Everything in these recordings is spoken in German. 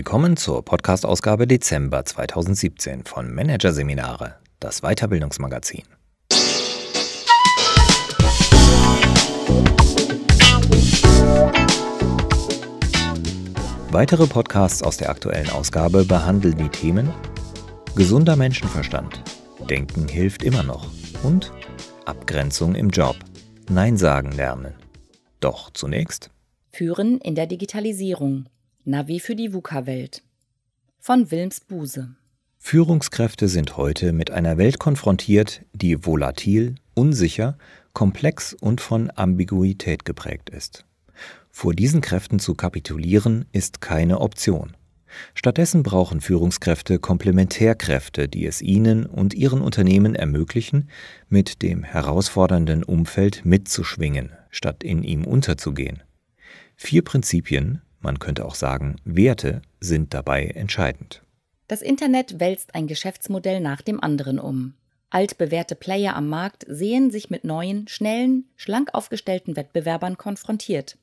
Willkommen zur Podcast-Ausgabe Dezember 2017 von Managerseminare, das Weiterbildungsmagazin. Weitere Podcasts aus der aktuellen Ausgabe behandeln die Themen Gesunder Menschenverstand, Denken hilft immer noch und Abgrenzung im Job, Nein sagen lernen. Doch zunächst Führen in der Digitalisierung. Navi für die VUCA-Welt. Von Wilms Buse. Führungskräfte sind heute mit einer Welt konfrontiert, die volatil, unsicher, komplex und von Ambiguität geprägt ist. Vor diesen Kräften zu kapitulieren ist keine Option. Stattdessen brauchen Führungskräfte Komplementärkräfte, die es ihnen und ihren Unternehmen ermöglichen, mit dem herausfordernden Umfeld mitzuschwingen, statt in ihm unterzugehen. Vier Prinzipien, man könnte auch sagen Werte, sind dabei entscheidend. Das Internet wälzt ein Geschäftsmodell nach dem anderen um. Altbewährte Player am Markt sehen sich mit neuen, schnellen, schlank aufgestellten Wettbewerbern konfrontiert.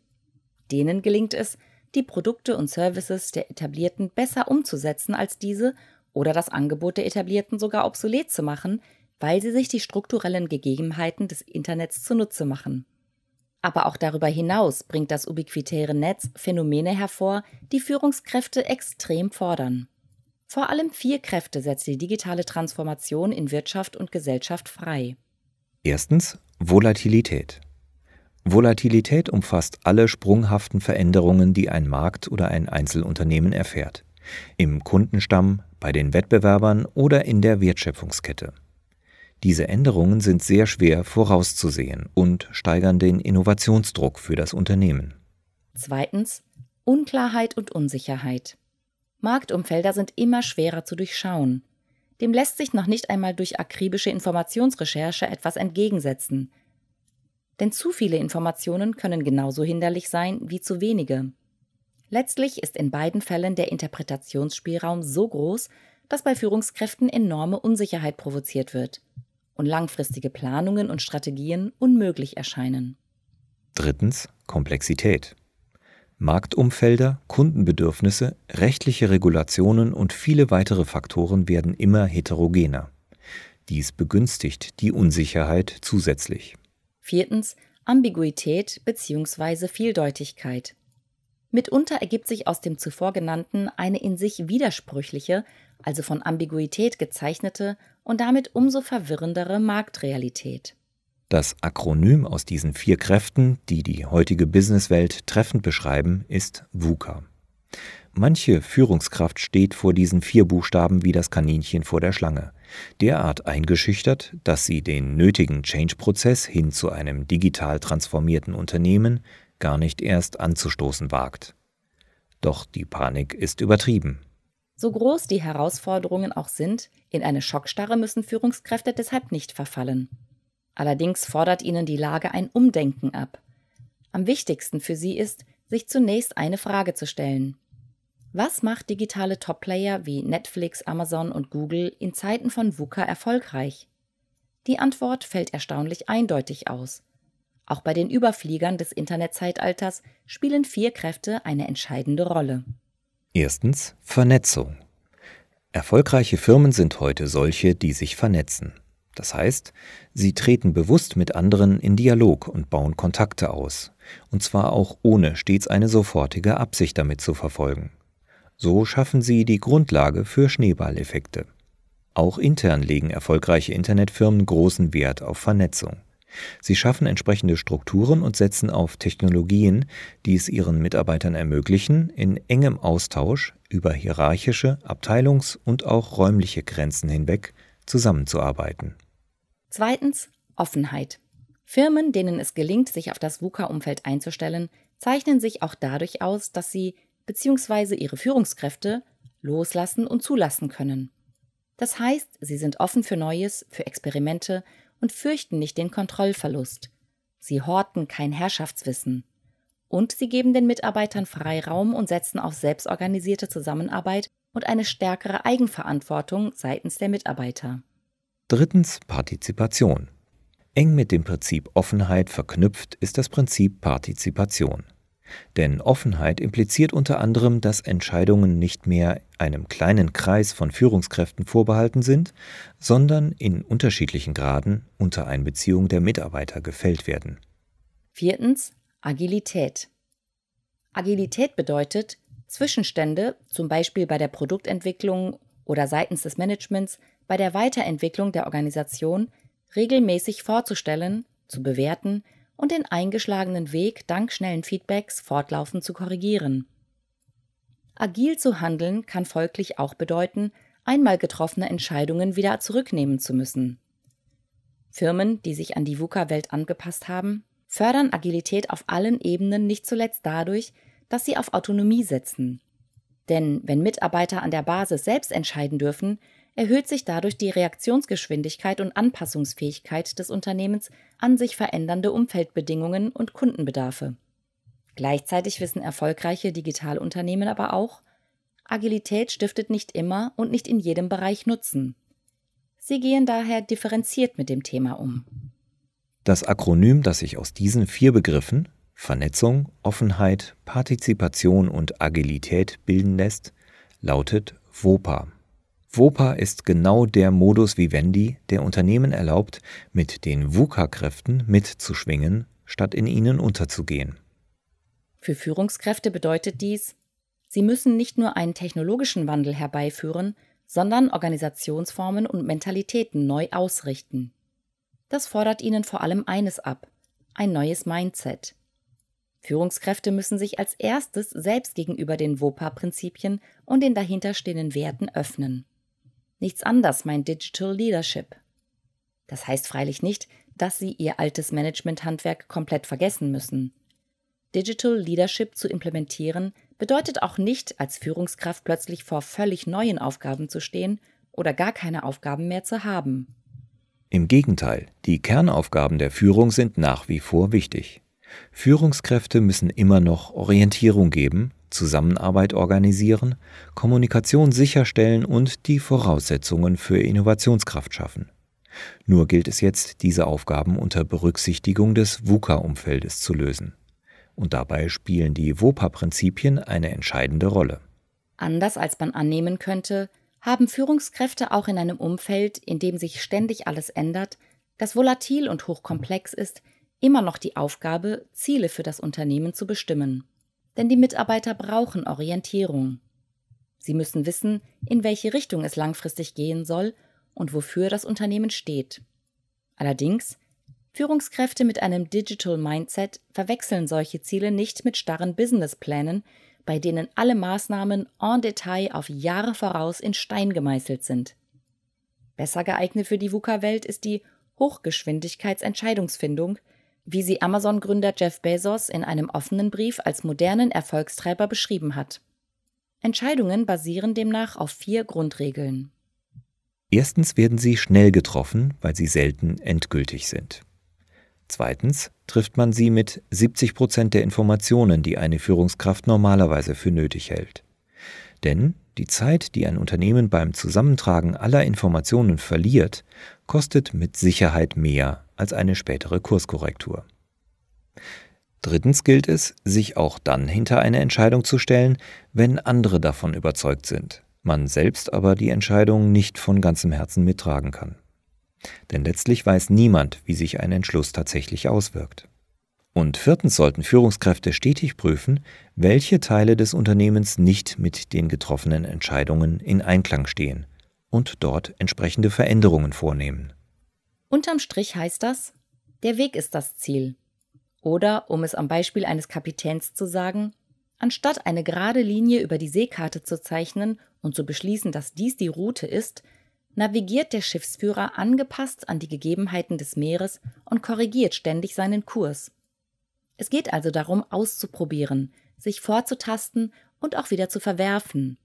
Denen gelingt es, die Produkte und Services der Etablierten besser umzusetzen als diese oder das Angebot der Etablierten sogar obsolet zu machen, weil sie sich die strukturellen Gegebenheiten des Internets zunutze machen. Aber auch darüber hinaus bringt das ubiquitäre Netz Phänomene hervor, die Führungskräfte extrem fordern. Vor allem vier Kräfte setzt die digitale Transformation in Wirtschaft und Gesellschaft frei. Erstens Volatilität. Volatilität umfasst alle sprunghaften Veränderungen, die ein Markt oder ein Einzelunternehmen erfährt. Im Kundenstamm, bei den Wettbewerbern oder in der Wertschöpfungskette. Diese Änderungen sind sehr schwer vorauszusehen und steigern den Innovationsdruck für das Unternehmen. Zweitens Unklarheit und Unsicherheit. Marktumfelder sind immer schwerer zu durchschauen. Dem lässt sich noch nicht einmal durch akribische Informationsrecherche etwas entgegensetzen. Denn zu viele Informationen können genauso hinderlich sein wie zu wenige. Letztlich ist in beiden Fällen der Interpretationsspielraum so groß, dass bei Führungskräften enorme Unsicherheit provoziert wird und langfristige Planungen und Strategien unmöglich erscheinen. Drittens Komplexität. Marktumfelder, Kundenbedürfnisse, rechtliche Regulationen und viele weitere Faktoren werden immer heterogener. Dies begünstigt die Unsicherheit zusätzlich. Viertens Ambiguität bzw. Vieldeutigkeit. Mitunter ergibt sich aus dem zuvor genannten eine in sich widersprüchliche, also von Ambiguität gezeichnete und damit umso verwirrendere Marktrealität. Das Akronym aus diesen vier Kräften, die die heutige Businesswelt treffend beschreiben, ist VUCA. Manche Führungskraft steht vor diesen vier Buchstaben wie das Kaninchen vor der Schlange, derart eingeschüchtert, dass sie den nötigen Change-Prozess hin zu einem digital transformierten Unternehmen gar nicht erst anzustoßen wagt. Doch die Panik ist übertrieben. So groß die Herausforderungen auch sind, in eine Schockstarre müssen Führungskräfte deshalb nicht verfallen. Allerdings fordert ihnen die Lage ein Umdenken ab. Am wichtigsten für sie ist, sich zunächst eine Frage zu stellen. Was macht digitale Topplayer wie Netflix, Amazon und Google in Zeiten von VUCA erfolgreich? Die Antwort fällt erstaunlich eindeutig aus. Auch bei den Überfliegern des Internetzeitalters spielen vier Kräfte eine entscheidende Rolle. Erstens Vernetzung. Erfolgreiche Firmen sind heute solche, die sich vernetzen. Das heißt, sie treten bewusst mit anderen in Dialog und bauen Kontakte aus, und zwar auch ohne stets eine sofortige Absicht damit zu verfolgen. So schaffen sie die Grundlage für Schneeballeffekte. Auch intern legen erfolgreiche Internetfirmen großen Wert auf Vernetzung. Sie schaffen entsprechende Strukturen und setzen auf Technologien, die es ihren Mitarbeitern ermöglichen, in engem Austausch über hierarchische, Abteilungs- und auch räumliche Grenzen hinweg zusammenzuarbeiten. Zweitens Offenheit. Firmen, denen es gelingt, sich auf das VUCA-Umfeld einzustellen, zeichnen sich auch dadurch aus, dass sie bzw. ihre Führungskräfte loslassen und zulassen können. Das heißt, sie sind offen für Neues, für Experimente und fürchten nicht den Kontrollverlust. Sie horten kein Herrschaftswissen. Und sie geben den Mitarbeitern Freiraum und setzen auf selbstorganisierte Zusammenarbeit und eine stärkere Eigenverantwortung seitens der Mitarbeiter. Drittens Partizipation. Eng mit dem Prinzip Offenheit verknüpft ist das Prinzip Partizipation. Denn Offenheit impliziert unter anderem, dass Entscheidungen nicht mehr einem kleinen Kreis von Führungskräften vorbehalten sind, sondern in unterschiedlichen Graden unter Einbeziehung der Mitarbeiter gefällt werden. Viertens Agilität. Agilität bedeutet, Zwischenstände, zum Beispiel bei der Produktentwicklung oder seitens des Managements, bei der Weiterentwicklung der Organisation, regelmäßig vorzustellen, zu bewerten und den eingeschlagenen Weg dank schnellen Feedbacks fortlaufend zu korrigieren. Agil zu handeln kann folglich auch bedeuten, einmal getroffene Entscheidungen wieder zurücknehmen zu müssen. Firmen, die sich an die VUCA-Welt angepasst haben, fördern Agilität auf allen Ebenen nicht zuletzt dadurch, dass sie auf Autonomie setzen. Denn wenn Mitarbeiter an der Basis selbst entscheiden dürfen, erhöht sich dadurch die Reaktionsgeschwindigkeit und Anpassungsfähigkeit des Unternehmens an sich verändernde Umfeldbedingungen und Kundenbedarfe. Gleichzeitig wissen erfolgreiche Digitalunternehmen aber auch, Agilität stiftet nicht immer und nicht in jedem Bereich Nutzen. Sie gehen daher differenziert mit dem Thema um. Das Akronym, das sich aus diesen vier Begriffen Vernetzung, Offenheit, Partizipation und Agilität bilden lässt, lautet WOPA. WOPA ist genau der Modus vivendi, der Unternehmen erlaubt, mit den VUCA-Kräften mitzuschwingen, statt in ihnen unterzugehen. Für Führungskräfte bedeutet dies, sie müssen nicht nur einen technologischen Wandel herbeiführen, sondern Organisationsformen und Mentalitäten neu ausrichten. Das fordert ihnen vor allem eines ab, ein neues Mindset. Führungskräfte müssen sich als erstes selbst gegenüber den WOPA-Prinzipien und den dahinterstehenden Werten öffnen. Nichts anders meint Digital Leadership. Das heißt freilich nicht, dass sie ihr altes Management-Handwerk komplett vergessen müssen. Digital Leadership zu implementieren bedeutet auch nicht, als Führungskraft plötzlich vor völlig neuen Aufgaben zu stehen oder gar keine Aufgaben mehr zu haben. Im Gegenteil, die Kernaufgaben der Führung sind nach wie vor wichtig. Führungskräfte müssen immer noch Orientierung geben, Zusammenarbeit organisieren, Kommunikation sicherstellen und die Voraussetzungen für Innovationskraft schaffen. Nur gilt es jetzt, diese Aufgaben unter Berücksichtigung des VUCA-Umfeldes zu lösen. Und dabei spielen die WOPA-Prinzipien eine entscheidende Rolle. Anders als man annehmen könnte, haben Führungskräfte auch in einem Umfeld, in dem sich ständig alles ändert, das volatil und hochkomplex ist, immer noch die Aufgabe, Ziele für das Unternehmen zu bestimmen denn die Mitarbeiter brauchen Orientierung. Sie müssen wissen, in welche Richtung es langfristig gehen soll und wofür das Unternehmen steht. Allerdings, Führungskräfte mit einem Digital Mindset verwechseln solche Ziele nicht mit starren Businessplänen, bei denen alle Maßnahmen en Detail auf Jahre voraus in Stein gemeißelt sind. Besser geeignet für die VUCA-Welt ist die Hochgeschwindigkeitsentscheidungsfindung, wie sie Amazon-Gründer Jeff Bezos in einem offenen Brief als modernen Erfolgstreiber beschrieben hat. Entscheidungen basieren demnach auf vier Grundregeln. Erstens werden sie schnell getroffen, weil sie selten endgültig sind. Zweitens trifft man sie mit 70 Prozent der Informationen, die eine Führungskraft normalerweise für nötig hält. Denn die Zeit, die ein Unternehmen beim Zusammentragen aller Informationen verliert, kostet mit Sicherheit mehr als eine spätere Kurskorrektur. Drittens gilt es, sich auch dann hinter eine Entscheidung zu stellen, wenn andere davon überzeugt sind, man selbst aber die Entscheidung nicht von ganzem Herzen mittragen kann. Denn letztlich weiß niemand, wie sich ein Entschluss tatsächlich auswirkt. Und viertens sollten Führungskräfte stetig prüfen, welche Teile des Unternehmens nicht mit den getroffenen Entscheidungen in Einklang stehen und dort entsprechende Veränderungen vornehmen. Unterm Strich heißt das, der Weg ist das Ziel. Oder, um es am Beispiel eines Kapitäns zu sagen, anstatt eine gerade Linie über die Seekarte zu zeichnen und zu beschließen, dass dies die Route ist, navigiert der Schiffsführer angepasst an die Gegebenheiten des Meeres und korrigiert ständig seinen Kurs. Es geht also darum, auszuprobieren, sich vorzutasten und auch wieder zu verwerfen.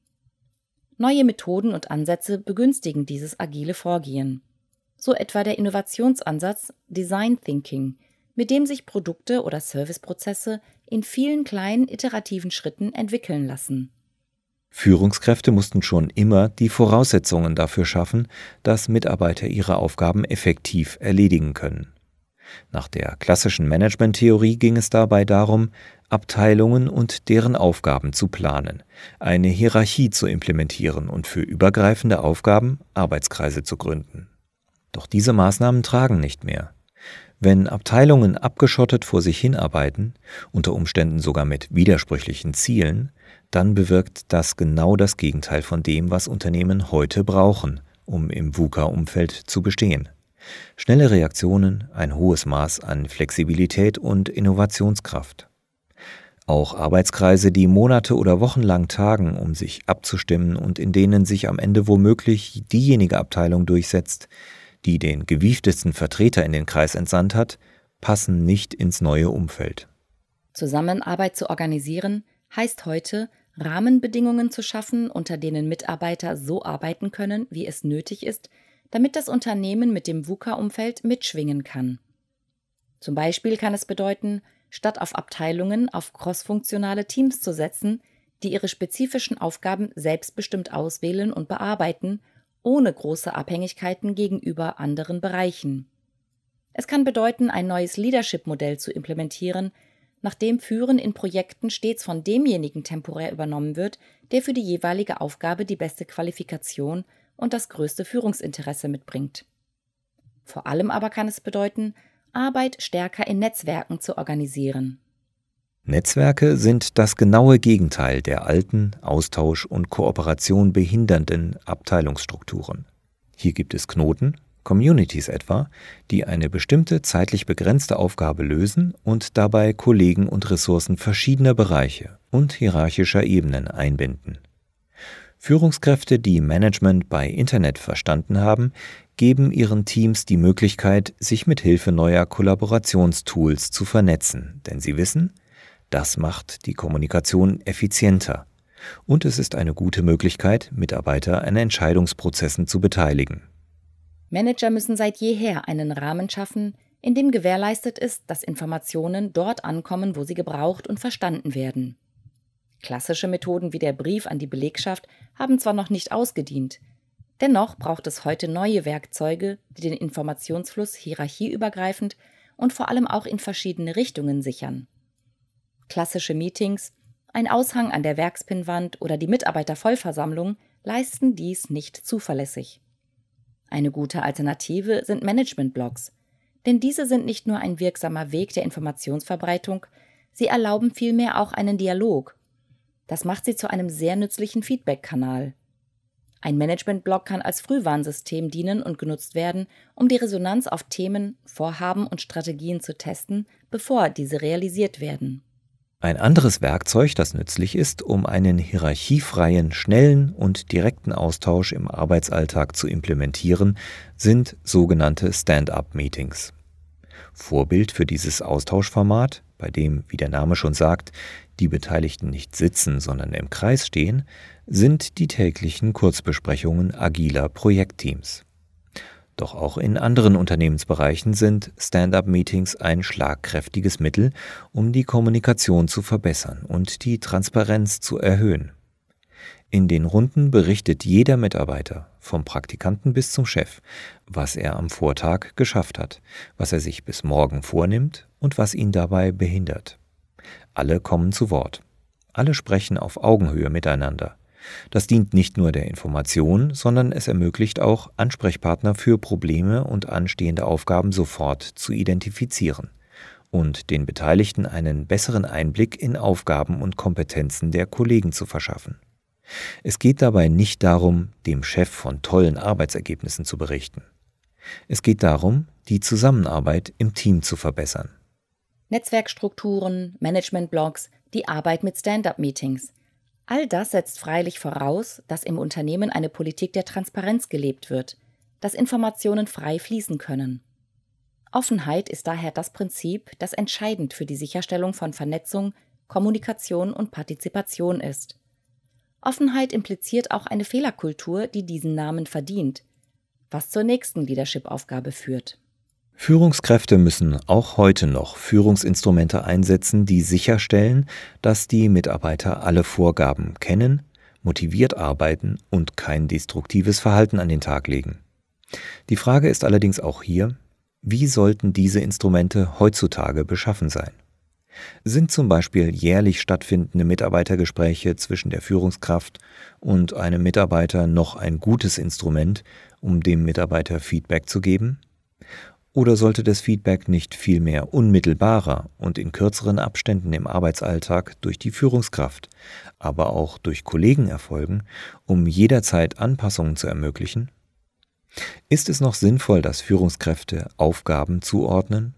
Neue Methoden und Ansätze begünstigen dieses agile Vorgehen so etwa der Innovationsansatz Design Thinking, mit dem sich Produkte oder Serviceprozesse in vielen kleinen iterativen Schritten entwickeln lassen. Führungskräfte mussten schon immer die Voraussetzungen dafür schaffen, dass Mitarbeiter ihre Aufgaben effektiv erledigen können. Nach der klassischen Managementtheorie ging es dabei darum, Abteilungen und deren Aufgaben zu planen, eine Hierarchie zu implementieren und für übergreifende Aufgaben Arbeitskreise zu gründen. Doch diese Maßnahmen tragen nicht mehr. Wenn Abteilungen abgeschottet vor sich hinarbeiten, unter Umständen sogar mit widersprüchlichen Zielen, dann bewirkt das genau das Gegenteil von dem, was Unternehmen heute brauchen, um im VUCA-Umfeld zu bestehen. Schnelle Reaktionen, ein hohes Maß an Flexibilität und Innovationskraft. Auch Arbeitskreise, die Monate oder Wochen lang tagen, um sich abzustimmen und in denen sich am Ende womöglich diejenige Abteilung durchsetzt, die den gewieftesten Vertreter in den Kreis entsandt hat, passen nicht ins neue Umfeld. Zusammenarbeit zu organisieren heißt heute, Rahmenbedingungen zu schaffen, unter denen Mitarbeiter so arbeiten können, wie es nötig ist, damit das Unternehmen mit dem VUCA-Umfeld mitschwingen kann. Zum Beispiel kann es bedeuten, statt auf Abteilungen auf crossfunktionale Teams zu setzen, die ihre spezifischen Aufgaben selbstbestimmt auswählen und bearbeiten, ohne große Abhängigkeiten gegenüber anderen Bereichen. Es kann bedeuten, ein neues Leadership-Modell zu implementieren, nachdem Führen in Projekten stets von demjenigen temporär übernommen wird, der für die jeweilige Aufgabe die beste Qualifikation und das größte Führungsinteresse mitbringt. Vor allem aber kann es bedeuten, Arbeit stärker in Netzwerken zu organisieren. Netzwerke sind das genaue Gegenteil der alten, Austausch und Kooperation behindernden Abteilungsstrukturen. Hier gibt es Knoten, Communities etwa, die eine bestimmte zeitlich begrenzte Aufgabe lösen und dabei Kollegen und Ressourcen verschiedener Bereiche und hierarchischer Ebenen einbinden. Führungskräfte, die Management bei Internet verstanden haben, geben ihren Teams die Möglichkeit, sich mit Hilfe neuer Kollaborationstools zu vernetzen, denn sie wissen, das macht die Kommunikation effizienter und es ist eine gute Möglichkeit, Mitarbeiter an Entscheidungsprozessen zu beteiligen. Manager müssen seit jeher einen Rahmen schaffen, in dem gewährleistet ist, dass Informationen dort ankommen, wo sie gebraucht und verstanden werden. Klassische Methoden wie der Brief an die Belegschaft haben zwar noch nicht ausgedient, dennoch braucht es heute neue Werkzeuge, die den Informationsfluss hierarchieübergreifend und vor allem auch in verschiedene Richtungen sichern. Klassische Meetings, ein Aushang an der Werkspinnwand oder die Mitarbeitervollversammlung leisten dies nicht zuverlässig. Eine gute Alternative sind Managementblogs, denn diese sind nicht nur ein wirksamer Weg der Informationsverbreitung, sie erlauben vielmehr auch einen Dialog das macht sie zu einem sehr nützlichen Feedback-Kanal. Ein Management-Blog kann als Frühwarnsystem dienen und genutzt werden, um die Resonanz auf Themen, Vorhaben und Strategien zu testen, bevor diese realisiert werden. Ein anderes Werkzeug, das nützlich ist, um einen hierarchiefreien, schnellen und direkten Austausch im Arbeitsalltag zu implementieren, sind sogenannte Stand-up-Meetings. Vorbild für dieses Austauschformat, bei dem, wie der Name schon sagt, die Beteiligten nicht sitzen, sondern im Kreis stehen, sind die täglichen Kurzbesprechungen agiler Projektteams. Doch auch in anderen Unternehmensbereichen sind Stand-up-Meetings ein schlagkräftiges Mittel, um die Kommunikation zu verbessern und die Transparenz zu erhöhen. In den Runden berichtet jeder Mitarbeiter, vom Praktikanten bis zum Chef, was er am Vortag geschafft hat, was er sich bis morgen vornimmt und was ihn dabei behindert. Alle kommen zu Wort. Alle sprechen auf Augenhöhe miteinander. Das dient nicht nur der Information, sondern es ermöglicht auch, Ansprechpartner für Probleme und anstehende Aufgaben sofort zu identifizieren und den Beteiligten einen besseren Einblick in Aufgaben und Kompetenzen der Kollegen zu verschaffen. Es geht dabei nicht darum, dem Chef von tollen Arbeitsergebnissen zu berichten. Es geht darum, die Zusammenarbeit im Team zu verbessern. Netzwerkstrukturen, Managementblogs, die Arbeit mit Stand-up-Meetings. All das setzt freilich voraus, dass im Unternehmen eine Politik der Transparenz gelebt wird, dass Informationen frei fließen können. Offenheit ist daher das Prinzip, das entscheidend für die Sicherstellung von Vernetzung, Kommunikation und Partizipation ist. Offenheit impliziert auch eine Fehlerkultur, die diesen Namen verdient, was zur nächsten Leadership-Aufgabe führt. Führungskräfte müssen auch heute noch Führungsinstrumente einsetzen, die sicherstellen, dass die Mitarbeiter alle Vorgaben kennen, motiviert arbeiten und kein destruktives Verhalten an den Tag legen. Die Frage ist allerdings auch hier, wie sollten diese Instrumente heutzutage beschaffen sein? Sind zum Beispiel jährlich stattfindende Mitarbeitergespräche zwischen der Führungskraft und einem Mitarbeiter noch ein gutes Instrument, um dem Mitarbeiter Feedback zu geben? Oder sollte das Feedback nicht vielmehr unmittelbarer und in kürzeren Abständen im Arbeitsalltag durch die Führungskraft, aber auch durch Kollegen erfolgen, um jederzeit Anpassungen zu ermöglichen? Ist es noch sinnvoll, dass Führungskräfte Aufgaben zuordnen?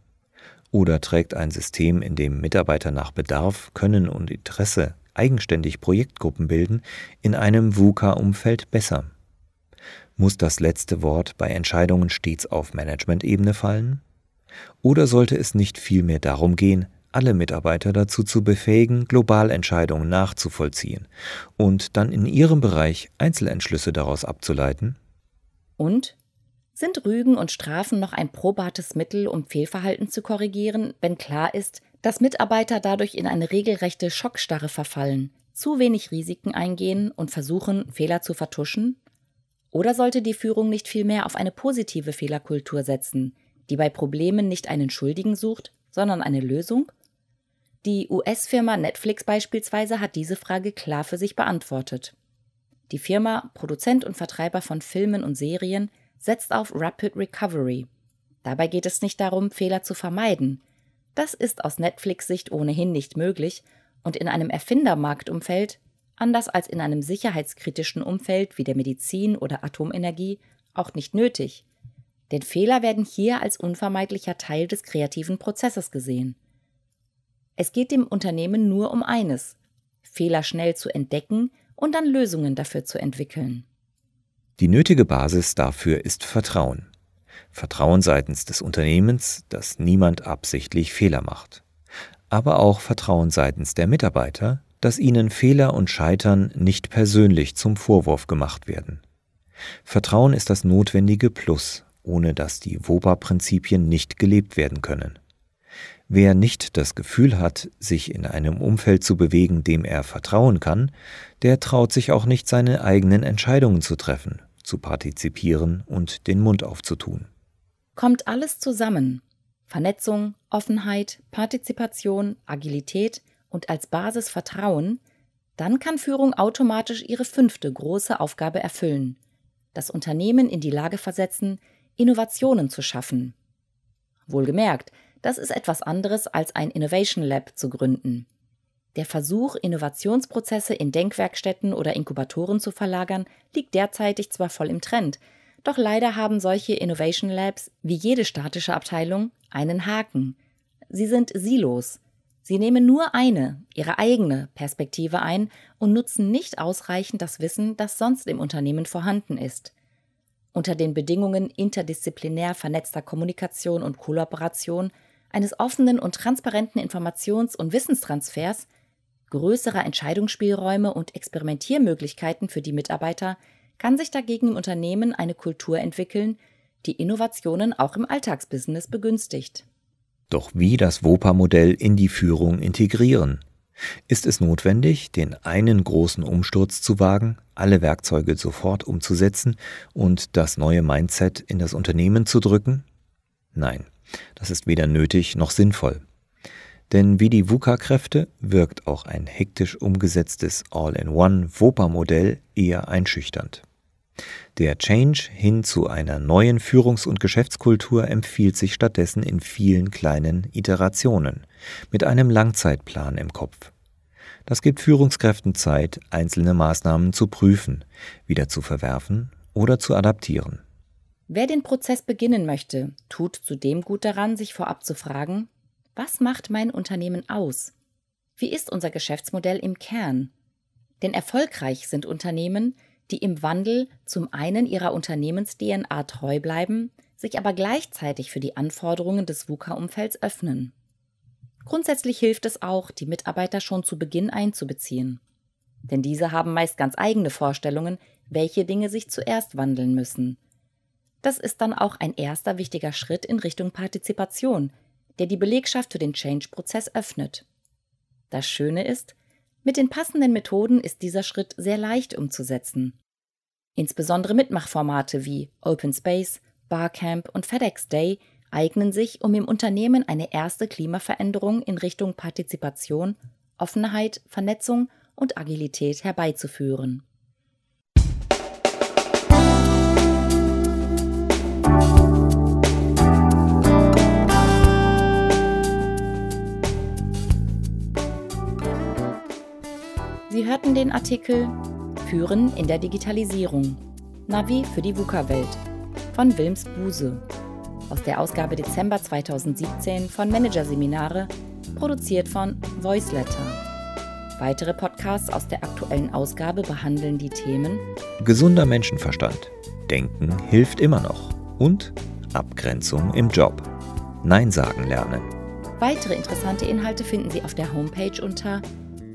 Oder trägt ein System, in dem Mitarbeiter nach Bedarf, Können und Interesse eigenständig Projektgruppen bilden, in einem VUCA-Umfeld besser? Muss das letzte Wort bei Entscheidungen stets auf Management-Ebene fallen? Oder sollte es nicht vielmehr darum gehen, alle Mitarbeiter dazu zu befähigen, Globalentscheidungen nachzuvollziehen und dann in ihrem Bereich Einzelentschlüsse daraus abzuleiten? Und sind Rügen und Strafen noch ein probates Mittel, um Fehlverhalten zu korrigieren, wenn klar ist, dass Mitarbeiter dadurch in eine regelrechte Schockstarre verfallen, zu wenig Risiken eingehen und versuchen, Fehler zu vertuschen? Oder sollte die Führung nicht vielmehr auf eine positive Fehlerkultur setzen, die bei Problemen nicht einen Schuldigen sucht, sondern eine Lösung? Die US-Firma Netflix beispielsweise hat diese Frage klar für sich beantwortet. Die Firma, Produzent und Vertreiber von Filmen und Serien, setzt auf Rapid Recovery. Dabei geht es nicht darum, Fehler zu vermeiden. Das ist aus Netflix-Sicht ohnehin nicht möglich und in einem Erfindermarktumfeld anders als in einem sicherheitskritischen Umfeld wie der Medizin oder Atomenergie, auch nicht nötig. Denn Fehler werden hier als unvermeidlicher Teil des kreativen Prozesses gesehen. Es geht dem Unternehmen nur um eines Fehler schnell zu entdecken und dann Lösungen dafür zu entwickeln. Die nötige Basis dafür ist Vertrauen. Vertrauen seitens des Unternehmens, dass niemand absichtlich Fehler macht. Aber auch Vertrauen seitens der Mitarbeiter, dass ihnen Fehler und Scheitern nicht persönlich zum Vorwurf gemacht werden. Vertrauen ist das notwendige Plus, ohne dass die WOBA-Prinzipien nicht gelebt werden können. Wer nicht das Gefühl hat, sich in einem Umfeld zu bewegen, dem er vertrauen kann, der traut sich auch nicht, seine eigenen Entscheidungen zu treffen, zu partizipieren und den Mund aufzutun. Kommt alles zusammen Vernetzung, Offenheit, Partizipation, Agilität – und als Basis Vertrauen, dann kann Führung automatisch ihre fünfte große Aufgabe erfüllen, das Unternehmen in die Lage versetzen, Innovationen zu schaffen. Wohlgemerkt, das ist etwas anderes als ein Innovation Lab zu gründen. Der Versuch, Innovationsprozesse in Denkwerkstätten oder Inkubatoren zu verlagern, liegt derzeitig zwar voll im Trend, doch leider haben solche Innovation Labs, wie jede statische Abteilung, einen Haken. Sie sind Silos, Sie nehmen nur eine, ihre eigene Perspektive ein und nutzen nicht ausreichend das Wissen, das sonst im Unternehmen vorhanden ist. Unter den Bedingungen interdisziplinär vernetzter Kommunikation und Kollaboration, eines offenen und transparenten Informations- und Wissenstransfers, größerer Entscheidungsspielräume und Experimentiermöglichkeiten für die Mitarbeiter kann sich dagegen im Unternehmen eine Kultur entwickeln, die Innovationen auch im Alltagsbusiness begünstigt. Doch wie das WOPA-Modell in die Führung integrieren? Ist es notwendig, den einen großen Umsturz zu wagen, alle Werkzeuge sofort umzusetzen und das neue Mindset in das Unternehmen zu drücken? Nein, das ist weder nötig noch sinnvoll. Denn wie die VUCA-Kräfte wirkt auch ein hektisch umgesetztes All-in-One-WOPA-Modell eher einschüchternd. Der Change hin zu einer neuen Führungs- und Geschäftskultur empfiehlt sich stattdessen in vielen kleinen Iterationen mit einem Langzeitplan im Kopf. Das gibt Führungskräften Zeit, einzelne Maßnahmen zu prüfen, wieder zu verwerfen oder zu adaptieren. Wer den Prozess beginnen möchte, tut zudem gut daran, sich vorab zu fragen, was macht mein Unternehmen aus? Wie ist unser Geschäftsmodell im Kern? Denn erfolgreich sind Unternehmen, die im Wandel zum einen ihrer Unternehmens-DNA treu bleiben, sich aber gleichzeitig für die Anforderungen des VUCA-Umfelds öffnen. Grundsätzlich hilft es auch, die Mitarbeiter schon zu Beginn einzubeziehen. Denn diese haben meist ganz eigene Vorstellungen, welche Dinge sich zuerst wandeln müssen. Das ist dann auch ein erster wichtiger Schritt in Richtung Partizipation, der die Belegschaft für den Change-Prozess öffnet. Das Schöne ist, mit den passenden Methoden ist dieser Schritt sehr leicht umzusetzen. Insbesondere Mitmachformate wie Open Space, Barcamp und FedEx Day eignen sich, um im Unternehmen eine erste Klimaveränderung in Richtung Partizipation, Offenheit, Vernetzung und Agilität herbeizuführen. Sie hörten den Artikel Führen in der Digitalisierung. Navi für die VUCA-Welt von Wilms Buse aus der Ausgabe Dezember 2017 von Managerseminare, produziert von Voiceletter. Weitere Podcasts aus der aktuellen Ausgabe behandeln die Themen Gesunder Menschenverstand. Denken hilft immer noch. Und Abgrenzung im Job. Nein sagen lernen. Weitere interessante Inhalte finden Sie auf der Homepage unter